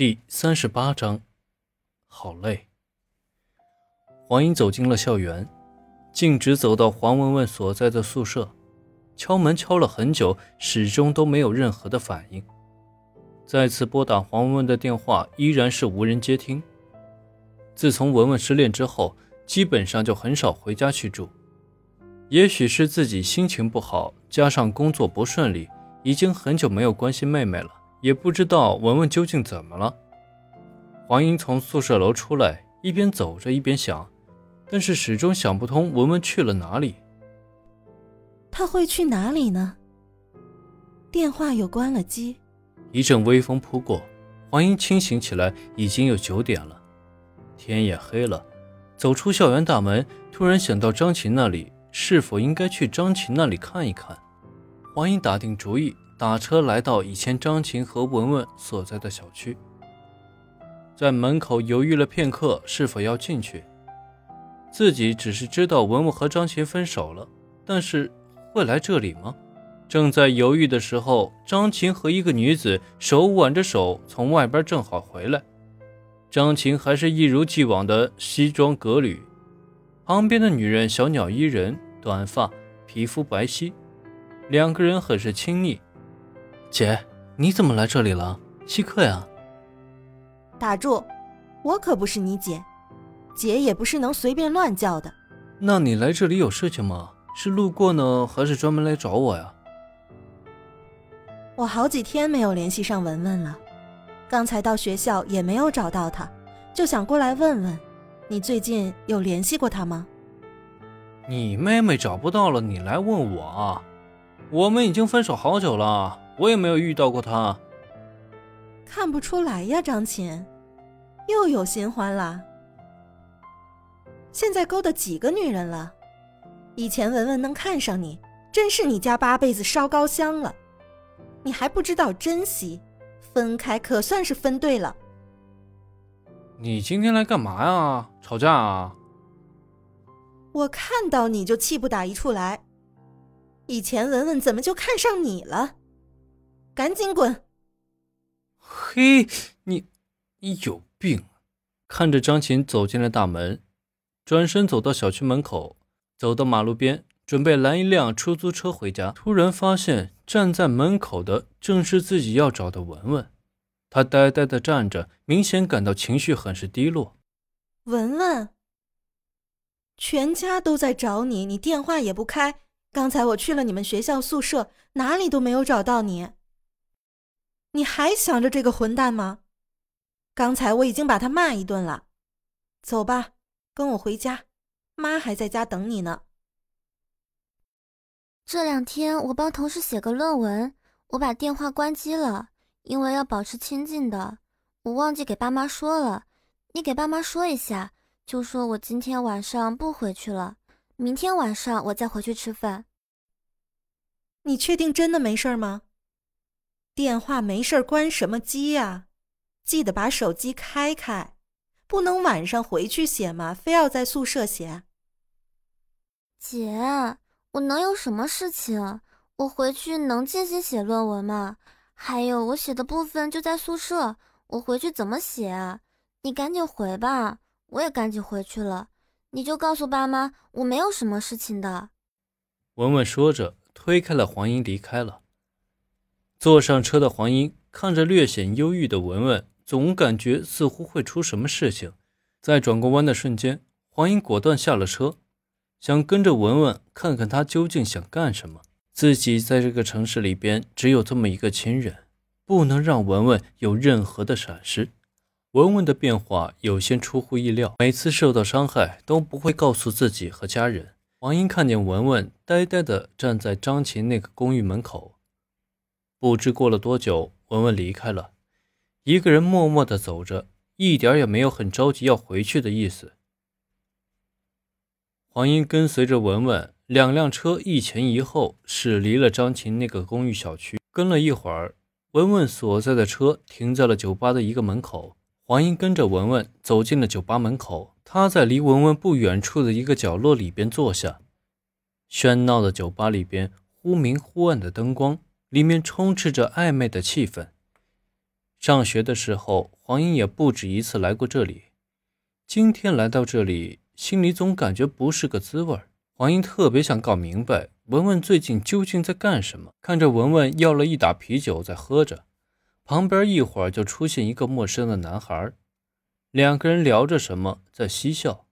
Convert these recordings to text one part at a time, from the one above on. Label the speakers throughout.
Speaker 1: 第三十八章，好累。黄英走进了校园，径直走到黄文文所在的宿舍，敲门敲了很久，始终都没有任何的反应。再次拨打黄文文的电话，依然是无人接听。自从文文失恋之后，基本上就很少回家去住。也许是自己心情不好，加上工作不顺利，已经很久没有关心妹妹了。也不知道文文究竟怎么了。黄英从宿舍楼出来，一边走着一边想，但是始终想不通文文去了哪里。
Speaker 2: 他会去哪里呢？电话又关了机。
Speaker 1: 一阵微风扑过，黄英清醒起来，已经有九点了，天也黑了。走出校园大门，突然想到张琴那里，是否应该去张琴那里看一看？黄英打定主意。打车来到以前张琴和文文所在的小区，在门口犹豫了片刻，是否要进去。自己只是知道文文和张琴分手了，但是会来这里吗？正在犹豫的时候，张琴和一个女子手挽着手从外边正好回来。张琴还是一如既往的西装革履，旁边的女人小鸟依人，短发，皮肤白皙，两个人很是亲昵。姐，你怎么来这里了？稀客呀！
Speaker 2: 打住，我可不是你姐，姐也不是能随便乱叫的。
Speaker 1: 那你来这里有事情吗？是路过呢，还是专门来找我呀？
Speaker 2: 我好几天没有联系上文文了，刚才到学校也没有找到她，就想过来问问，你最近有联系过她吗？
Speaker 1: 你妹妹找不到了，你来问我？我们已经分手好久了。我也没有遇到过他，
Speaker 2: 看不出来呀，张琴，又有新欢了。现在勾搭几个女人了？以前文文能看上你，真是你家八辈子烧高香了。你还不知道珍惜，分开可算是分对了。
Speaker 1: 你今天来干嘛呀？吵架啊？
Speaker 2: 我看到你就气不打一处来。以前文文怎么就看上你了？赶紧滚！
Speaker 1: 嘿，你你有病！看着张琴走进了大门，转身走到小区门口，走到马路边，准备拦一辆出租车回家。突然发现站在门口的正是自己要找的文文，他呆呆的站着，明显感到情绪很是低落。
Speaker 2: 文文，全家都在找你，你电话也不开。刚才我去了你们学校宿舍，哪里都没有找到你。你还想着这个混蛋吗？刚才我已经把他骂一顿了。走吧，跟我回家，妈还在家等你呢。
Speaker 3: 这两天我帮同事写个论文，我把电话关机了，因为要保持清静的。我忘记给爸妈说了，你给爸妈说一下，就说我今天晚上不回去了，明天晚上我再回去吃饭。
Speaker 2: 你确定真的没事吗？电话没事关什么机呀？记得把手机开开，不能晚上回去写吗？非要在宿舍写？
Speaker 3: 姐，我能有什么事情？我回去能进行写论文吗？还有我写的部分就在宿舍，我回去怎么写啊？你赶紧回吧，我也赶紧回去了。你就告诉爸妈，我没有什么事情的。
Speaker 1: 文文说着，推开了黄英，离开了。坐上车的黄英看着略显忧郁的文文，总感觉似乎会出什么事情。在转过弯的瞬间，黄英果断下了车，想跟着文文看看他究竟想干什么。自己在这个城市里边只有这么一个亲人，不能让文文有任何的闪失。文文的变化有些出乎意料，每次受到伤害都不会告诉自己和家人。黄英看见文文呆呆地站在张琴那个公寓门口。不知过了多久，文文离开了，一个人默默地走着，一点也没有很着急要回去的意思。黄英跟随着文文，两辆车一前一后驶离了张琴那个公寓小区。跟了一会儿，文文所在的车停在了酒吧的一个门口。黄英跟着文文走进了酒吧门口，他在离文文不远处的一个角落里边坐下。喧闹的酒吧里边，忽明忽暗的灯光。里面充斥着暧昧的气氛，上学的时候，黄英也不止一次来过这里。今天来到这里，心里总感觉不是个滋味。黄英特别想搞明白文文最近究竟在干什么。看着文文要了一打啤酒在喝着，旁边一会儿就出现一个陌生的男孩，两个人聊着什么，在嬉笑。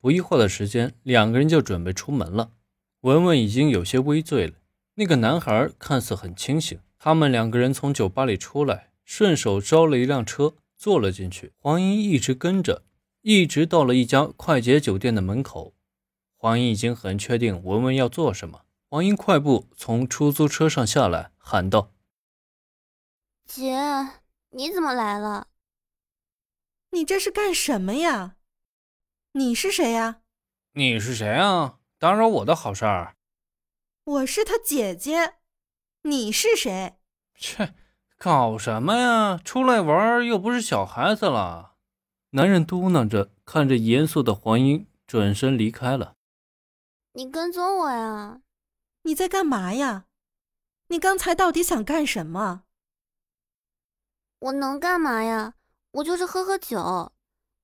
Speaker 1: 不一会儿的时间，两个人就准备出门了。文文已经有些微醉了，那个男孩看似很清醒。他们两个人从酒吧里出来，顺手招了一辆车坐了进去。黄英一直跟着，一直到了一家快捷酒店的门口。黄英已经很确定文文要做什么。黄英快步从出租车上下来，喊道：“
Speaker 3: 姐，你怎么来了？
Speaker 2: 你这是干什么呀？你是谁呀？
Speaker 1: 你是谁啊？打扰我的好事儿？
Speaker 2: 我是他姐姐。”你是谁？
Speaker 1: 切，搞什么呀？出来玩又不是小孩子了。男人嘟囔着，看着严肃的黄英，转身离开了。
Speaker 3: 你跟踪我呀？
Speaker 2: 你在干嘛呀？你刚才到底想干什么？
Speaker 3: 我能干嘛呀？我就是喝喝酒。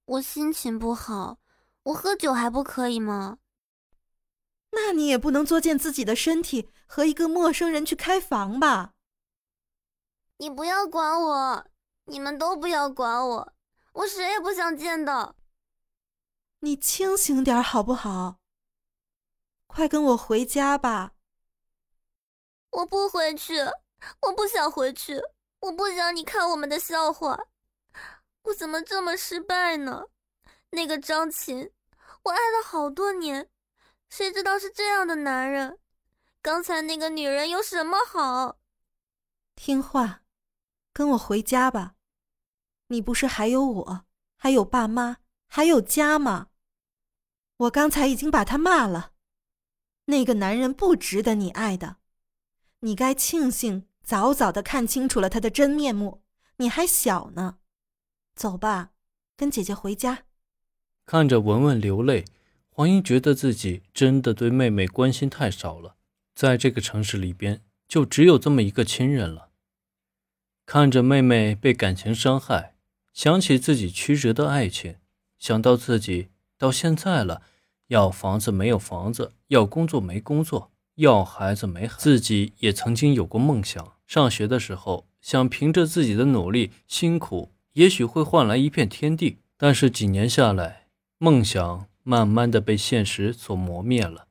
Speaker 3: 我心情不好，我喝酒还不可以吗？
Speaker 2: 那你也不能作践自己的身体，和一个陌生人去开房吧？
Speaker 3: 你不要管我，你们都不要管我，我谁也不想见到。
Speaker 2: 你清醒点好不好？快跟我回家吧。
Speaker 3: 我不回去，我不想回去，我不想你看我们的笑话。我怎么这么失败呢？那个张琴，我爱了好多年。谁知道是这样的男人？刚才那个女人有什么好？
Speaker 2: 听话，跟我回家吧。你不是还有我，还有爸妈，还有家吗？我刚才已经把他骂了。那个男人不值得你爱的，你该庆幸早早的看清楚了他的真面目。你还小呢，走吧，跟姐姐回家。
Speaker 1: 看着文文流泪。黄英觉得自己真的对妹妹关心太少了，在这个城市里边，就只有这么一个亲人了。看着妹妹被感情伤害，想起自己曲折的爱情，想到自己到现在了，要房子没有房子，要工作没工作，要孩子没孩子，自己也曾经有过梦想。上学的时候，想凭着自己的努力辛苦，也许会换来一片天地。但是几年下来，梦想。慢慢的被现实所磨灭了。